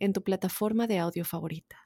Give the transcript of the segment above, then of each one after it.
en tu plataforma de audio favorita.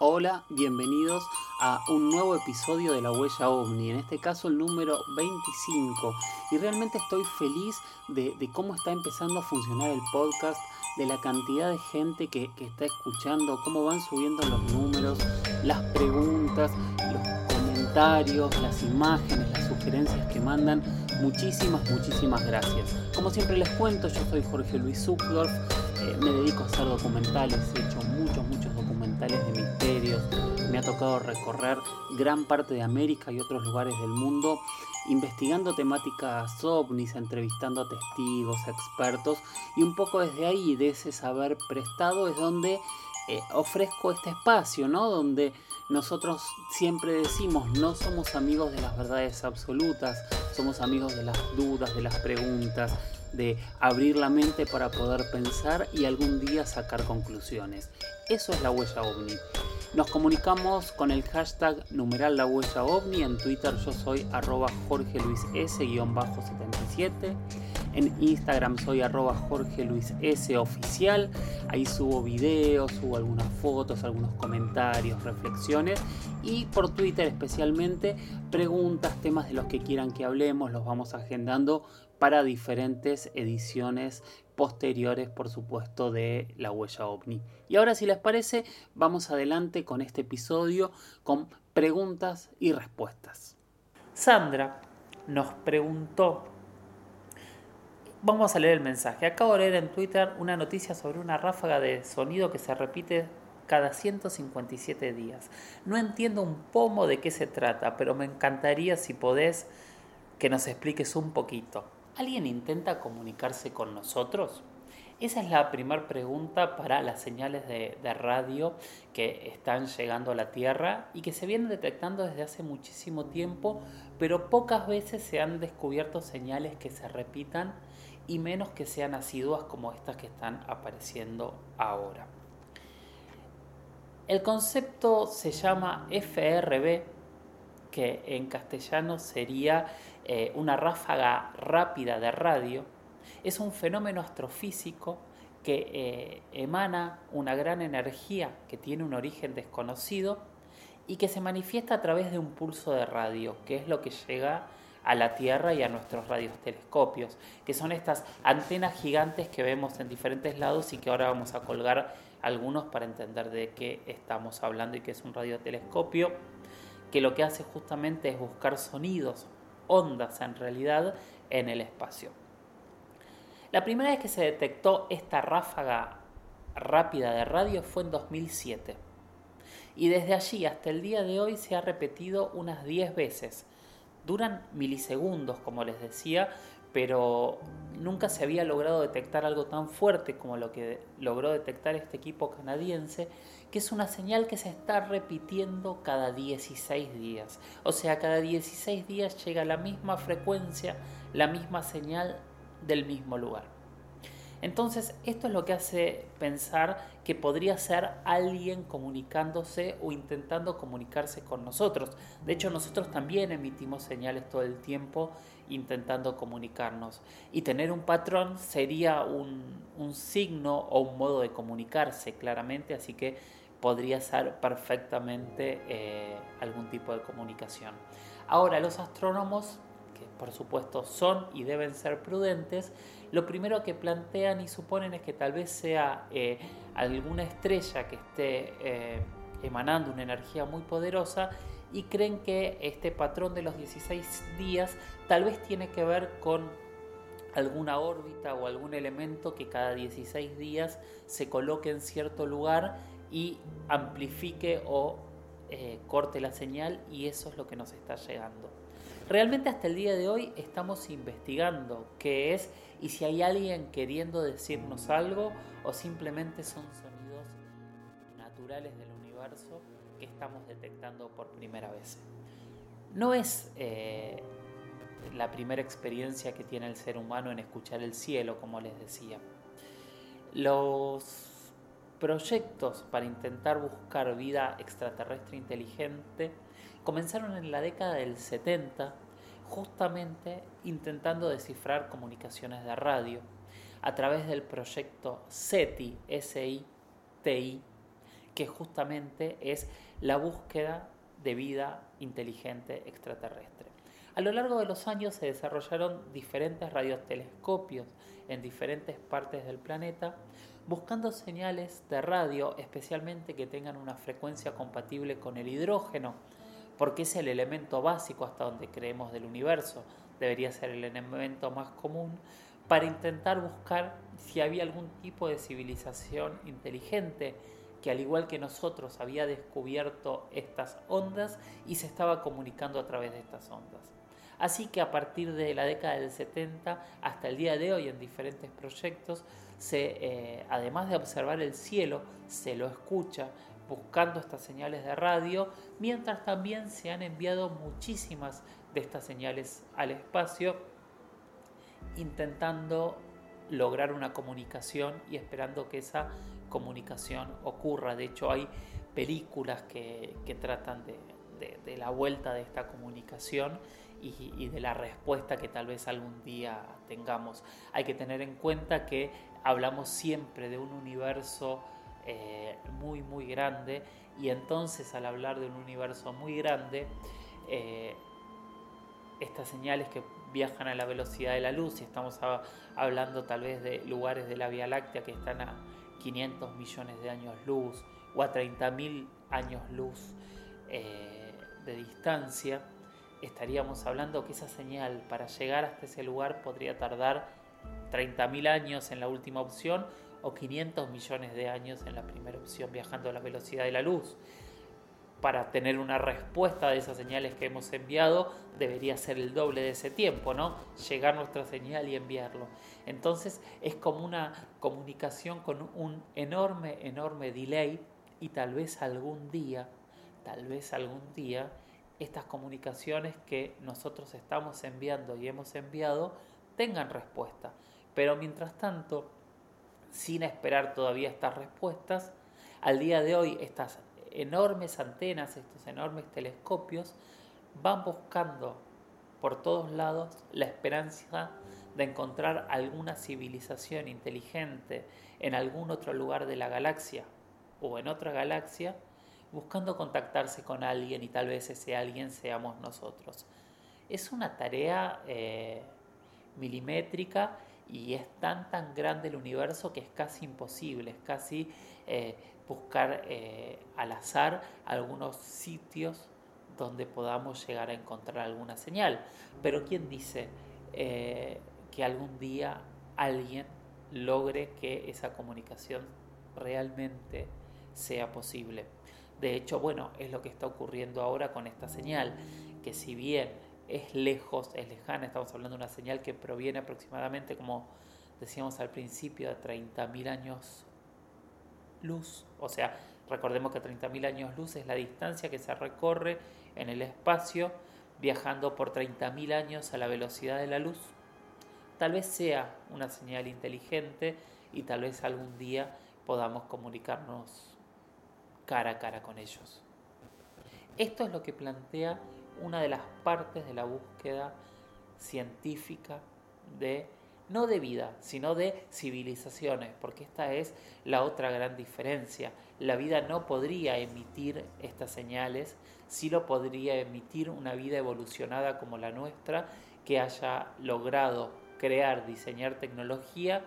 Hola, bienvenidos a un nuevo episodio de La Huella OVNI, en este caso el número 25. Y realmente estoy feliz de, cómo está empezando a funcionar el podcast, de la cantidad de gente que, que está escuchando, cómo van subiendo los números, las preguntas, los comentarios, las imágenes, las sugerencias que mandan. Muchísimas, muchísimas gracias. Como siempre les cuento, yo soy Jorge Luis Zuckdorf, eh, me dedico a hacer documentales, he hecho muchos, muchos documentales de misterios, me ha tocado recorrer gran parte de América y otros lugares del mundo investigando temáticas ovnis, entrevistando a testigos, expertos y un poco desde ahí, de ese saber prestado, es donde eh, ofrezco este espacio, ¿no? Donde nosotros siempre decimos, no somos amigos de las verdades absolutas, somos amigos de las dudas, de las preguntas, de abrir la mente para poder pensar y algún día sacar conclusiones. Eso es la huella ovni. Nos comunicamos con el hashtag numeral la huella ovni. En Twitter yo soy arroba Jorge Luis S-77. En Instagram soy arroba Jorge Luis oficial. Ahí subo videos, subo algunas fotos, algunos comentarios, reflexiones. Y por Twitter especialmente preguntas, temas de los que quieran que hablemos. Los vamos agendando para diferentes ediciones posteriores, por supuesto, de La Huella OVNI. Y ahora, si les parece, vamos adelante con este episodio con preguntas y respuestas. Sandra nos preguntó, vamos a leer el mensaje, acabo de leer en Twitter una noticia sobre una ráfaga de sonido que se repite cada 157 días. No entiendo un pomo de qué se trata, pero me encantaría si podés que nos expliques un poquito. ¿Alguien intenta comunicarse con nosotros? Esa es la primera pregunta para las señales de, radio que están llegando a la Tierra y que se vienen detectando desde hace muchísimo tiempo, pero pocas veces se han descubierto señales que se repitan y menos que sean asiduas como estas que están apareciendo ahora. El concepto se llama FRB, que en castellano sería eh, una ráfaga rápida de radio, es un fenómeno astrofísico que eh, emana una gran energía que tiene un origen desconocido y que se manifiesta a través de un pulso de radio, que es lo que llega a la Tierra y a nuestros radiotelescopios, que son estas antenas gigantes que vemos en diferentes lados y que ahora vamos a colgar algunos para entender de qué estamos hablando y qué es un radiotelescopio, que lo que hace justamente es buscar sonidos ondas en realidad en el espacio. La primera vez que se detectó esta ráfaga rápida de radio fue en 2007 y desde allí hasta el día de hoy se ha repetido unas 10 veces. Duran milisegundos, como les decía, pero nunca se había logrado detectar algo tan fuerte como lo que logró detectar este equipo canadiense, que es una señal que se está repitiendo cada 16 días. O sea, cada 16 días llega la misma frecuencia, la misma señal del mismo lugar. Entonces, esto es lo que hace pensar que podría ser alguien comunicándose o intentando comunicarse con nosotros. De hecho, nosotros también emitimos señales todo el tiempo intentando comunicarnos. Y tener un patrón sería un, signo o un modo de comunicarse, claramente, así que podría ser perfectamente eh, algún tipo de comunicación. Ahora, los astrónomos, que por supuesto son y deben ser prudentes, lo primero que plantean y suponen es que tal vez sea eh, alguna estrella que esté eh, emanando una energía muy poderosa y creen que este patrón de los 16 días tal vez tiene que ver con alguna órbita o algún elemento que cada 16 días se coloque en cierto lugar y amplifique o eh, corte la señal y eso es lo que nos está llegando. Realmente hasta el día de hoy estamos investigando qué es y si hay alguien queriendo decirnos algo o simplemente son sonidos naturales del universo que estamos detectando por primera vez. No es eh, la primera experiencia que tiene el ser humano en escuchar el cielo, como les decía. Los proyectos para intentar buscar vida extraterrestre inteligente comenzaron en la década del 70, justamente intentando descifrar comunicaciones de radio a través del proyecto SETI, S-I-T-I, que justamente es la búsqueda de vida inteligente extraterrestre. A lo largo de los años se desarrollaron diferentes radiotelescopios en diferentes partes del planeta, buscando señales de radio, especialmente que tengan una frecuencia compatible con el hidrógeno, porque es el elemento básico hasta donde creemos del universo, debería ser el elemento más común, para intentar buscar si había algún tipo de civilización inteligente que al igual que nosotros había descubierto estas ondas y se estaba comunicando a través de estas ondas. Así que a partir de la década del 70 hasta el día de hoy en diferentes proyectos, se, eh, además de observar el cielo, se lo escucha buscando estas señales de radio, mientras también se han enviado muchísimas de estas señales al espacio, intentando lograr una comunicación y esperando que esa comunicación ocurra. De hecho, hay películas que, tratan de, la vuelta de esta comunicación y, de la respuesta que tal vez algún día tengamos. Hay que tener en cuenta que hablamos siempre de un universo eh, muy, muy grande. Y entonces al hablar de un universo muy grande, eh, estas señales que viajan a la velocidad de la luz, y estamos hablando tal vez de lugares de la Vía Láctea que están a 500 millones de años luz o a 30.000 años luz eh, de distancia, estaríamos hablando que esa señal para llegar hasta ese lugar podría tardar 30.000 años en la última opción o 500 millones de años en la primera opción viajando a la velocidad de la luz. Para tener una respuesta de esas señales que hemos enviado debería ser el doble de ese tiempo, ¿no? Llegar nuestra señal y enviarlo. Entonces es como una comunicación con un enorme, enorme delay y tal vez algún día, tal vez algún día, estas comunicaciones que nosotros estamos enviando y hemos enviado tengan respuesta. Pero mientras tanto, sin esperar todavía estas respuestas, al día de hoy estas enormes antenas, estos enormes telescopios, van buscando por todos lados la esperanza de encontrar alguna civilización inteligente en algún otro lugar de la galaxia o en otra galaxia buscando contactarse con alguien y tal vez ese alguien seamos nosotros. Es una tarea eh, milimétrica y es tan tan grande el universo que es casi imposible, es casi eh, buscar eh, al azar algunos sitios donde podamos llegar a encontrar alguna señal. Pero ¿quién dice que algún día alguien logre que esa comunicación realmente sea posible? De hecho, bueno, es lo que está ocurriendo ahora con esta señal, que si bien es lejos, es lejana, estamos hablando de una señal que proviene aproximadamente, como decíamos al principio, de 30.000 años luz. O sea, recordemos que 30.000 años luz es la distancia que se recorre en el espacio viajando por 30.000 años a la velocidad de la luz. Tal vez sea una señal inteligente y tal vez algún día podamos comunicarnos cara a cara con ellos. Esto es lo que plantea una de las partes de la búsqueda científica de no de vida, sino de civilizaciones, porque esta es la otra gran diferencia. La vida no podría emitir estas señales, sí lo podría emitir una vida evolucionada como la nuestra, que haya logrado crear, diseñar tecnología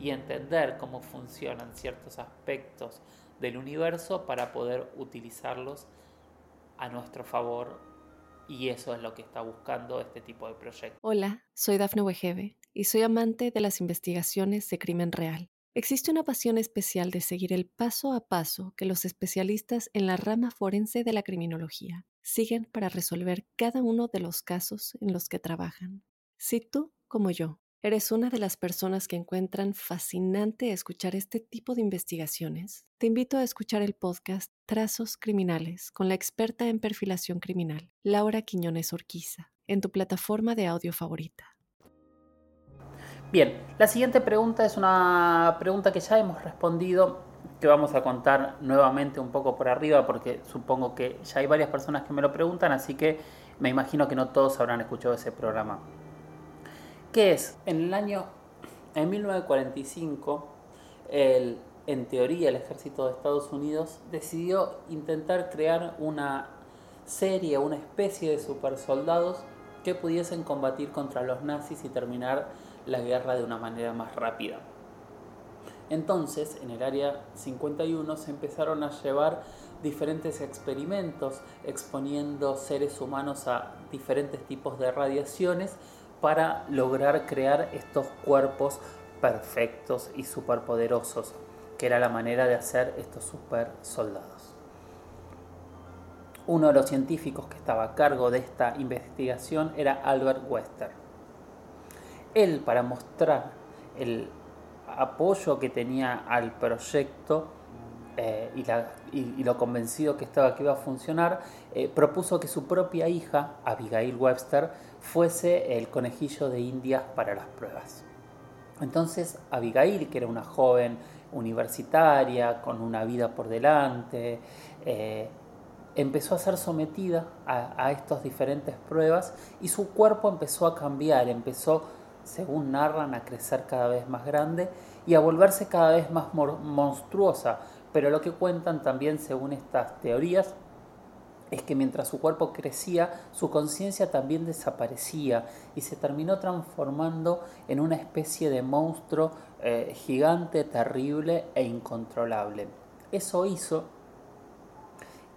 y entender cómo funcionan ciertos aspectos del universo para poder utilizarlos a nuestro favor y eso es lo que está buscando este tipo de proyectos. Hola, soy Dafne Wegebe y soy amante de las investigaciones de crimen real. Existe una pasión especial de seguir el paso a paso que los especialistas en la rama forense de la criminología siguen para resolver cada uno de los casos en los que trabajan. Si tú, como yo, eres una de las personas que encuentran fascinante escuchar este tipo de investigaciones, te invito a escuchar el podcast Trazos Criminales con la experta en perfilación criminal, Laura Quiñones Orquiza, en tu plataforma de audio favorita. Bien, la siguiente pregunta es una pregunta que ya hemos respondido que vamos a contar nuevamente un poco por arriba porque supongo que ya hay varias personas que me lo preguntan, así que me imagino que no todos habrán escuchado ese programa. ¿Qué es? En el año en 1945, el, en teoría el ejército de Estados Unidos decidió intentar crear una serie, una especie de supersoldados que pudiesen combatir contra los nazis y terminar la guerra de una manera más rápida. Entonces, en el área 51 se empezaron a llevar diferentes experimentos exponiendo seres humanos a diferentes tipos de radiaciones para lograr crear estos cuerpos perfectos y superpoderosos, que era la manera de hacer estos super soldados. Uno de los científicos que estaba a cargo de esta investigación era Albert Wester. Él, para mostrar el apoyo que tenía al proyecto eh, y, lo convencido que estaba que iba a funcionar, eh, propuso que su propia hija, Abigail Webster, fuese el conejillo de indias para las pruebas. Entonces Abigail, que era una joven universitaria, con una vida por delante, eh, empezó a ser sometida a, a estas diferentes pruebas y su cuerpo empezó a cambiar, empezó según narran, a crecer cada vez más grande y a volverse cada vez más monstruosa. Pero lo que cuentan también, según estas teorías, es que mientras su cuerpo crecía, su conciencia también desaparecía y se terminó transformando en una especie de monstruo eh, gigante, terrible e incontrolable. Eso hizo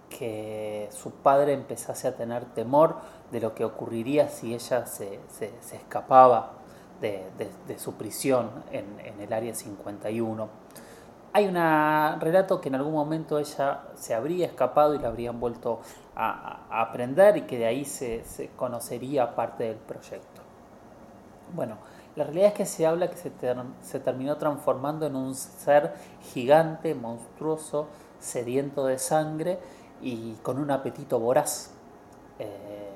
que su padre empezase a tener temor de lo que ocurriría si ella se escapaba de, su prisión en, el área 51. Hay un relato que en algún momento ella se habría escapado y la habrían vuelto a, aprender y que de ahí se, conocería parte del proyecto. Bueno, la realidad es que se habla que se, se terminó transformando en un ser gigante, monstruoso, sediento de sangre y con un apetito voraz. Eh,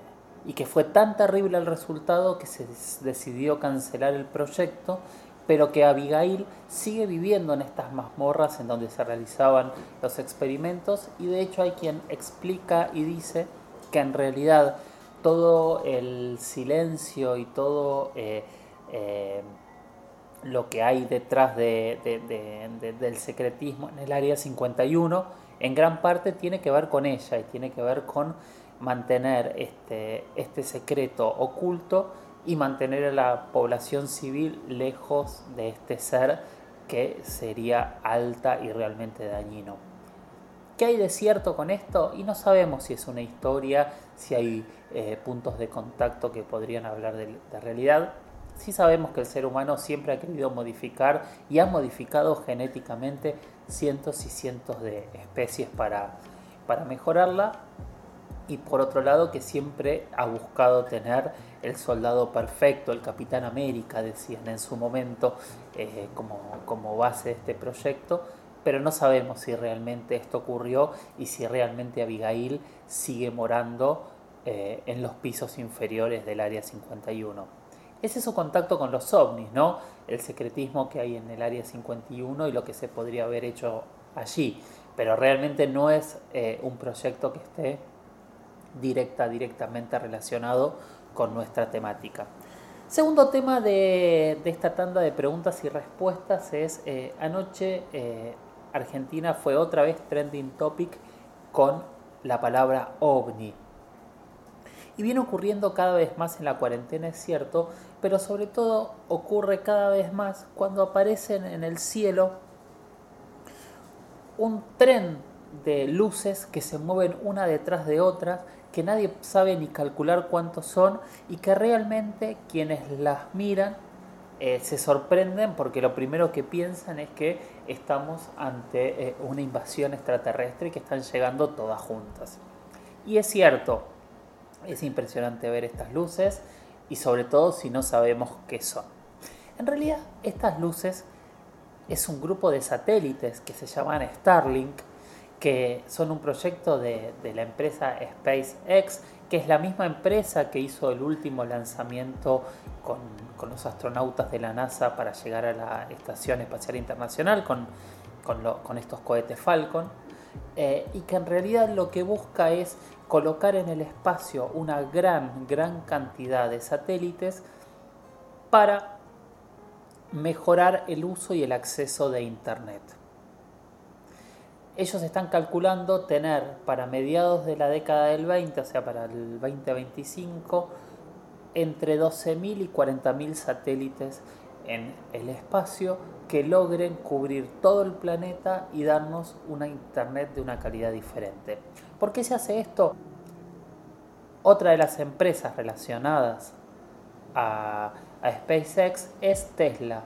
y que fue tan terrible el resultado que se decidió cancelar el proyecto, pero que Abigail sigue viviendo en estas mazmorras en donde se realizaban los experimentos y de hecho hay quien explica y dice que en realidad todo el silencio y todo eh, eh, lo que hay detrás del secretismo en el área 51 en gran parte tiene que ver con ella y tiene que ver con mantener este, este secreto oculto y mantener a la población civil lejos de este ser que sería alta y realmente dañino. ¿Qué hay de cierto con esto? Y no sabemos si es una historia, si hay eh, puntos de contacto que podrían hablar de, realidad. Sí sabemos que el ser humano siempre ha querido modificar y ha modificado genéticamente cientos y cientos de especies para, para mejorarla, y por otro lado que siempre ha buscado tener el soldado perfecto, el Capitán América, decían en su momento, eh, como, como base de este proyecto, pero no sabemos si realmente esto ocurrió y si realmente Abigail sigue morando eh, en los pisos inferiores del Área 51. Ese es su contacto con los ovnis, ¿no? El secretismo que hay en el Área 51 y lo que se podría haber hecho allí, pero realmente no es eh, un proyecto que esté directa, directamente relacionado con nuestra temática. Segundo tema de, esta tanda de preguntas y respuestas es, eh, anoche eh, Argentina fue otra vez trending topic con la palabra ovni. Y viene ocurriendo cada vez más en la cuarentena, es cierto, pero sobre todo ocurre cada vez más cuando aparecen en el cielo un tren de luces que se mueven una detrás de otra que nadie sabe ni calcular cuántos son y que realmente quienes las miran eh, se sorprenden porque lo primero que piensan es que estamos ante eh, una invasión extraterrestre y que están llegando todas juntas. Y es cierto, es impresionante ver estas luces y sobre todo si no sabemos qué son. En realidad, estas luces es un grupo de satélites que se llaman Starlink, que son un proyecto de, la empresa SpaceX, que es la misma empresa que hizo el último lanzamiento con, los astronautas de la NASA para llegar a la Estación Espacial Internacional con, estos cohetes Falcon, eh, y que en realidad lo que busca es colocar en el espacio una gran, gran cantidad de satélites para mejorar el uso y el acceso de Internet. Ellos están calculando tener para mediados de la década del 20, o sea, para el 2025, entre 12.000 y 40.000 satélites en el espacio que logren cubrir todo el planeta y darnos una Internet de una calidad diferente. ¿Por qué se hace esto? Otra de las empresas relacionadas a, SpaceX es Tesla.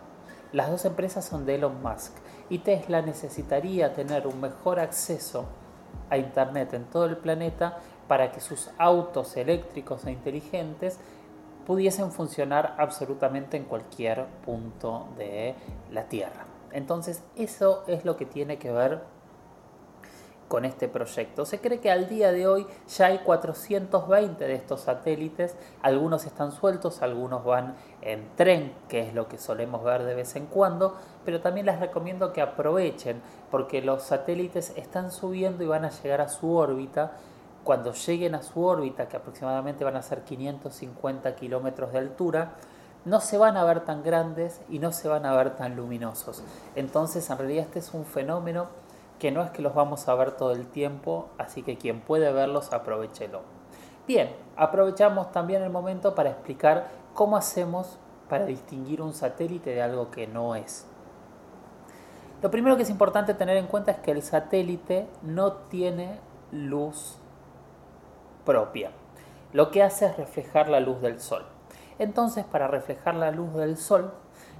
Las dos empresas son de Elon Musk y Tesla necesitaría tener un mejor acceso a Internet en todo el planeta para que sus autos eléctricos e inteligentes pudiesen funcionar absolutamente en cualquier punto de la Tierra. Entonces eso es lo que tiene que ver con este proyecto. Se cree que al día de hoy ya hay 420 de estos satélites, algunos están sueltos, algunos van en tren, que es lo que solemos ver de vez en cuando, pero también les recomiendo que aprovechen porque los satélites están subiendo y van a llegar a su órbita cuando lleguen a su órbita, que aproximadamente van a ser 550 kilómetros de altura, no se van a ver tan grandes y no se van a ver tan luminosos. Entonces, en realidad este es un fenómeno que no es que los vamos a ver todo el tiempo, así que quien puede verlos, aprovechelo. Bien, aprovechamos también el momento para explicar cómo hacemos para distinguir un satélite de algo que no es. Lo primero que es importante tener en cuenta es que el satélite no tiene luz propia. Lo que hace es reflejar la luz del sol. Entonces, para reflejar la luz del sol,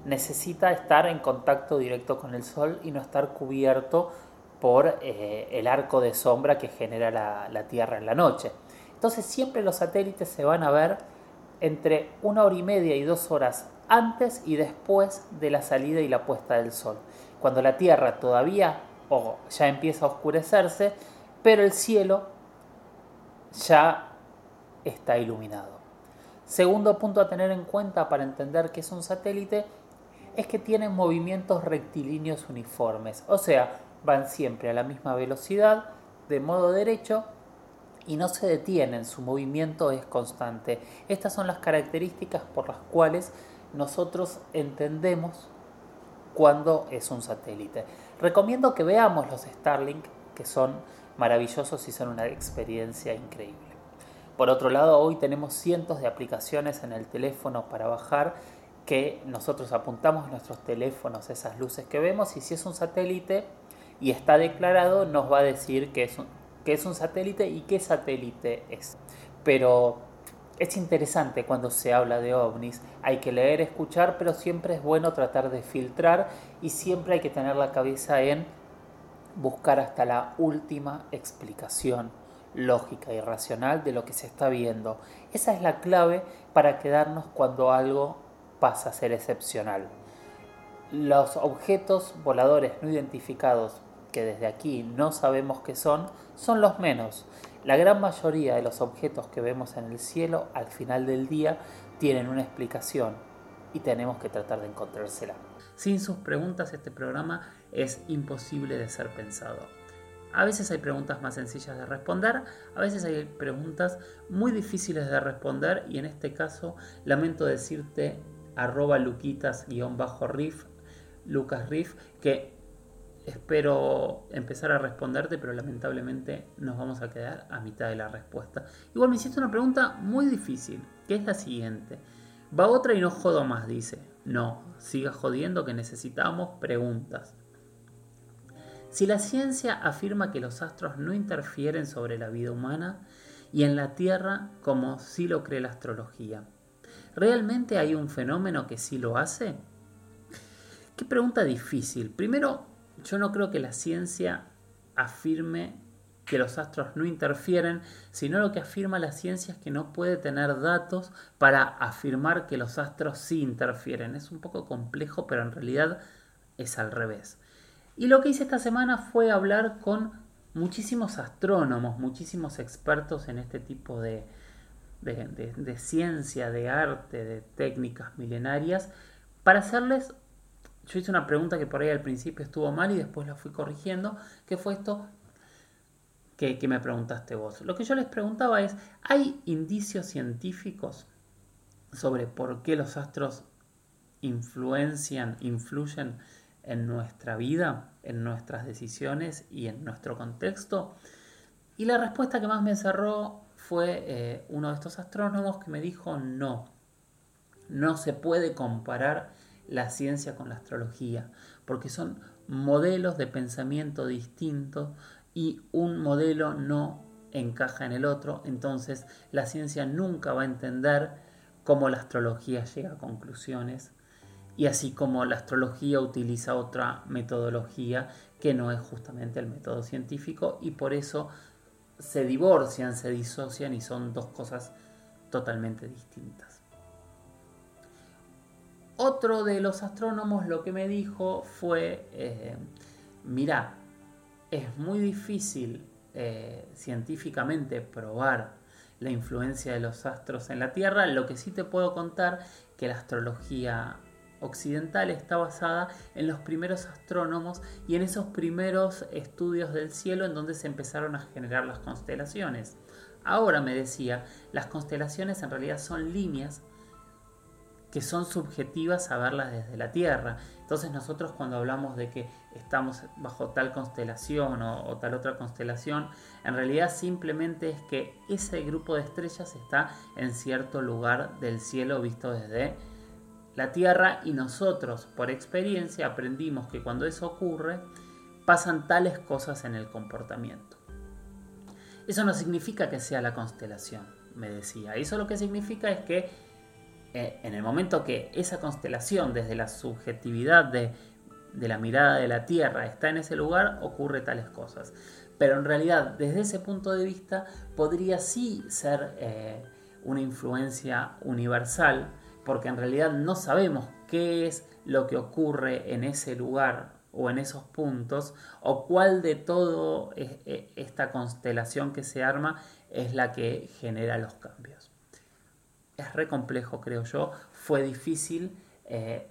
necesita estar en contacto directo con el sol y no estar cubierto por eh, el arco de sombra que genera la, la Tierra en la noche. Entonces, siempre los satélites se van a ver entre una hora y media y dos horas antes y después de la salida y la puesta del sol. Cuando la Tierra todavía o ya empieza a oscurecerse, pero el cielo ya está iluminado. Segundo punto a tener en cuenta para entender que es un satélite es que tienen movimientos rectilíneos uniformes, o sea, van siempre a la misma velocidad, de modo derecho, y no se detienen, su movimiento es constante. Estas son las características por las cuales nosotros entendemos cuando es un satélite. Recomiendo que veamos los Starlink, que son maravillosos y son una experiencia increíble. Por otro lado, hoy tenemos cientos de aplicaciones en el teléfono para bajar que nosotros apuntamos nuestros teléfonos esas luces que vemos y si es un satélite y está declarado nos va a decir que es un, que es un satélite y qué satélite es. Pero es interesante cuando se habla de ovnis, hay que leer, escuchar, pero siempre es bueno tratar de filtrar y siempre hay que tener la cabeza en buscar hasta la última explicación lógica y racional de lo que se está viendo. Esa es la clave para quedarnos cuando algo pasa a ser excepcional. Los objetos voladores no identificados desde aquí no sabemos qué son, son los menos. La gran mayoría de los objetos que vemos en el cielo al final del día tienen una explicación y tenemos que tratar de encontrársela. Sin sus preguntas este programa es imposible de ser pensado. A veces hay preguntas más sencillas de responder, a veces hay preguntas muy difíciles de responder y en este caso lamento decirte arroba luquitas-riff, Lucas Riff, que espero empezar a responderte, pero lamentablemente nos vamos a quedar a mitad de la respuesta. Igual me hiciste una pregunta muy difícil, que es la siguiente. Va otra y no jodo más, dice. No, siga jodiendo que necesitamos preguntas. Si la ciencia afirma que los astros no interfieren sobre la vida humana y en la Tierra como sí lo cree la astrología, ¿realmente hay un fenómeno que sí lo hace? Qué pregunta difícil. Primero, yo no creo que la ciencia afirme que los astros no interfieren, sino lo que afirma la ciencia es que no puede tener datos para afirmar que los astros sí interfieren. Es un poco complejo, pero en realidad es al revés. Y lo que hice esta semana fue hablar con muchísimos astrónomos, muchísimos expertos en este tipo de, de, ciencia, de arte, de técnicas milenarias, para hacerles, yo hice una pregunta que por ahí al principio estuvo mal y después la fui corrigiendo, que fue esto que, que me preguntaste vos. Lo que yo les preguntaba es, ¿hay indicios científicos sobre por qué los astros influencian, influyen en nuestra vida, en nuestras decisiones y en nuestro contexto? Y la respuesta que más me cerró fue eh, uno de estos astrónomos que me dijo no, no se puede comparar la ciencia con la astrología, porque son modelos de pensamiento distintos y un modelo no encaja en el otro, entonces la ciencia nunca va a entender cómo la astrología llega a conclusiones y así como la astrología utiliza otra metodología que no es justamente el método científico y por eso se divorcian, se disocian y son dos cosas totalmente distintas. Otro de los astrónomos lo que me dijo fue, eh, mira, es muy difícil eh, científicamente probar la influencia de los astros en la Tierra, lo que sí te puedo contar que la astrología occidental está basada en los primeros astrónomos y en esos primeros estudios del cielo en donde se empezaron a generar las constelaciones. Ahora me decía, las constelaciones en realidad son líneas que son subjetivas a verlas desde la Tierra. Entonces nosotros cuando hablamos de que estamos bajo tal constelación o, o, tal otra constelación, en realidad simplemente es que ese grupo de estrellas está en cierto lugar del cielo visto desde la Tierra y nosotros por experiencia aprendimos que cuando eso ocurre pasan tales cosas en el comportamiento. Eso no significa que sea la constelación, me decía. Eso lo que significa es que eh, en el momento que esa constelación desde la subjetividad de, la mirada de la Tierra está en ese lugar, ocurre tales cosas. Pero en realidad, desde ese punto de vista, podría sí ser eh, una influencia universal porque en realidad no sabemos qué es lo que ocurre en ese lugar o en esos puntos, o cuál de todo e, esta constelación que se arma es la que genera los cambios. Es re complejo, creo yo, fue difícil eh,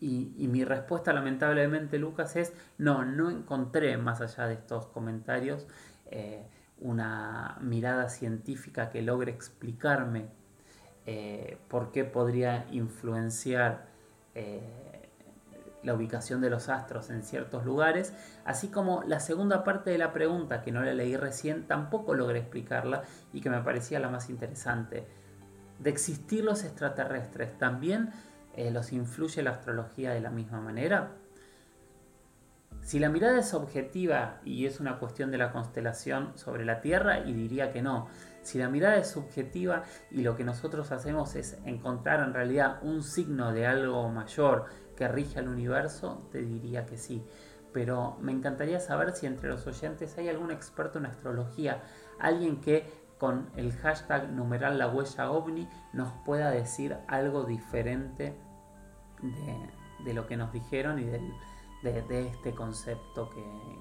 y, mi respuesta lamentablemente, Lucas, es no, no encontré más allá de estos comentarios eh, una mirada científica que logre explicarme eh, por qué podría influenciar la ubicación de los astros en ciertos lugares, así como la segunda parte de la pregunta, que no la leí recién, tampoco logré explicarla y que me parecía la más interesante. De existir los extraterrestres, ¿también eh, los influye la astrología de la misma manera? Si la mirada es objetiva y es una cuestión de la constelación sobre la Tierra, y diría que no. Si la mirada es subjetiva y lo que nosotros hacemos es encontrar en realidad un signo de algo mayor que rige al universo, te diría que sí. Pero me encantaría saber si entre los oyentes hay algún experto en astrología, alguien que con el hashtag numeral la huella ovni nos pueda decir algo diferente de, lo que nos dijeron y de, este concepto que,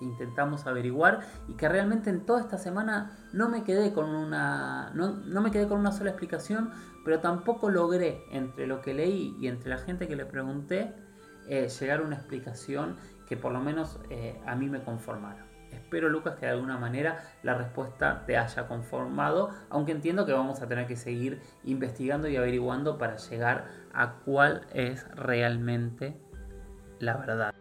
intentamos averiguar y que realmente en toda esta semana no me quedé con una no, me quedé con una sola explicación pero tampoco logré entre lo que leí y entre la gente que le pregunté eh, llegar a una explicación que por lo menos eh, a mí me conformara espero Lucas que de alguna manera la respuesta te haya conformado aunque entiendo que vamos a tener que seguir investigando y averiguando para llegar a cuál es realmente la verdad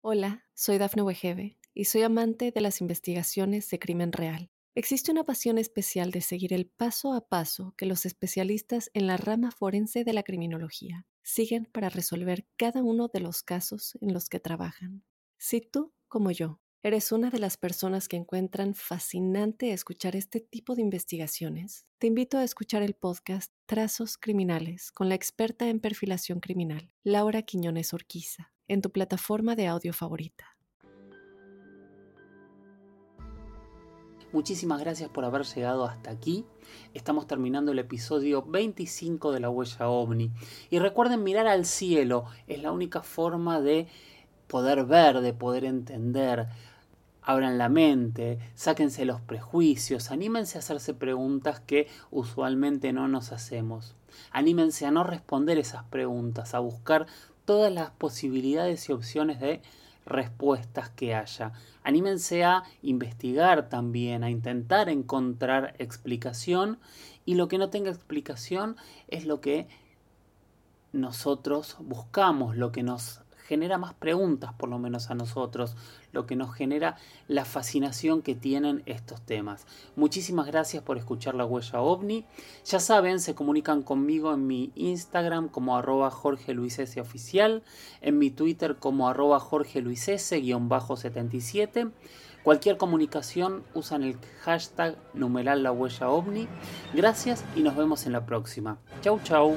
Hola, soy Dafne Wegebe y soy amante de las investigaciones de crimen real. Existe una pasión especial de seguir el paso a paso que los especialistas en la rama forense de la criminología siguen para resolver cada uno de los casos en los que trabajan. Si tú, como yo, eres una de las personas que encuentran fascinante escuchar este tipo de investigaciones, te invito a escuchar el podcast Trazos Criminales con la experta en perfilación criminal, Laura Quiñones Orquiza, en tu plataforma de audio favorita. Muchísimas gracias por haber llegado hasta aquí. Estamos terminando el episodio 25 de la huella ovni. Y recuerden mirar al cielo, es la única forma de poder ver, de poder entender. Abran la mente, sáquense los prejuicios, anímense a hacerse preguntas que usualmente no nos hacemos. Anímense a no responder esas preguntas, a buscar todas las posibilidades y opciones de respuestas que haya. Anímense a investigar también, a intentar encontrar explicación y lo que no tenga explicación es lo que nosotros buscamos, lo que nos genera más preguntas, por lo menos a nosotros, lo que nos genera la fascinación que tienen estos temas. Muchísimas gracias por escuchar la huella ovni. Ya saben, se comunican conmigo en mi Instagram como arroba Jorge Luis oficial, en mi Twitter como arroba Jorge Luis S. 77. Cualquier comunicación usan el hashtag numeral la huella. Gracias y nos vemos en la próxima. Chau chau.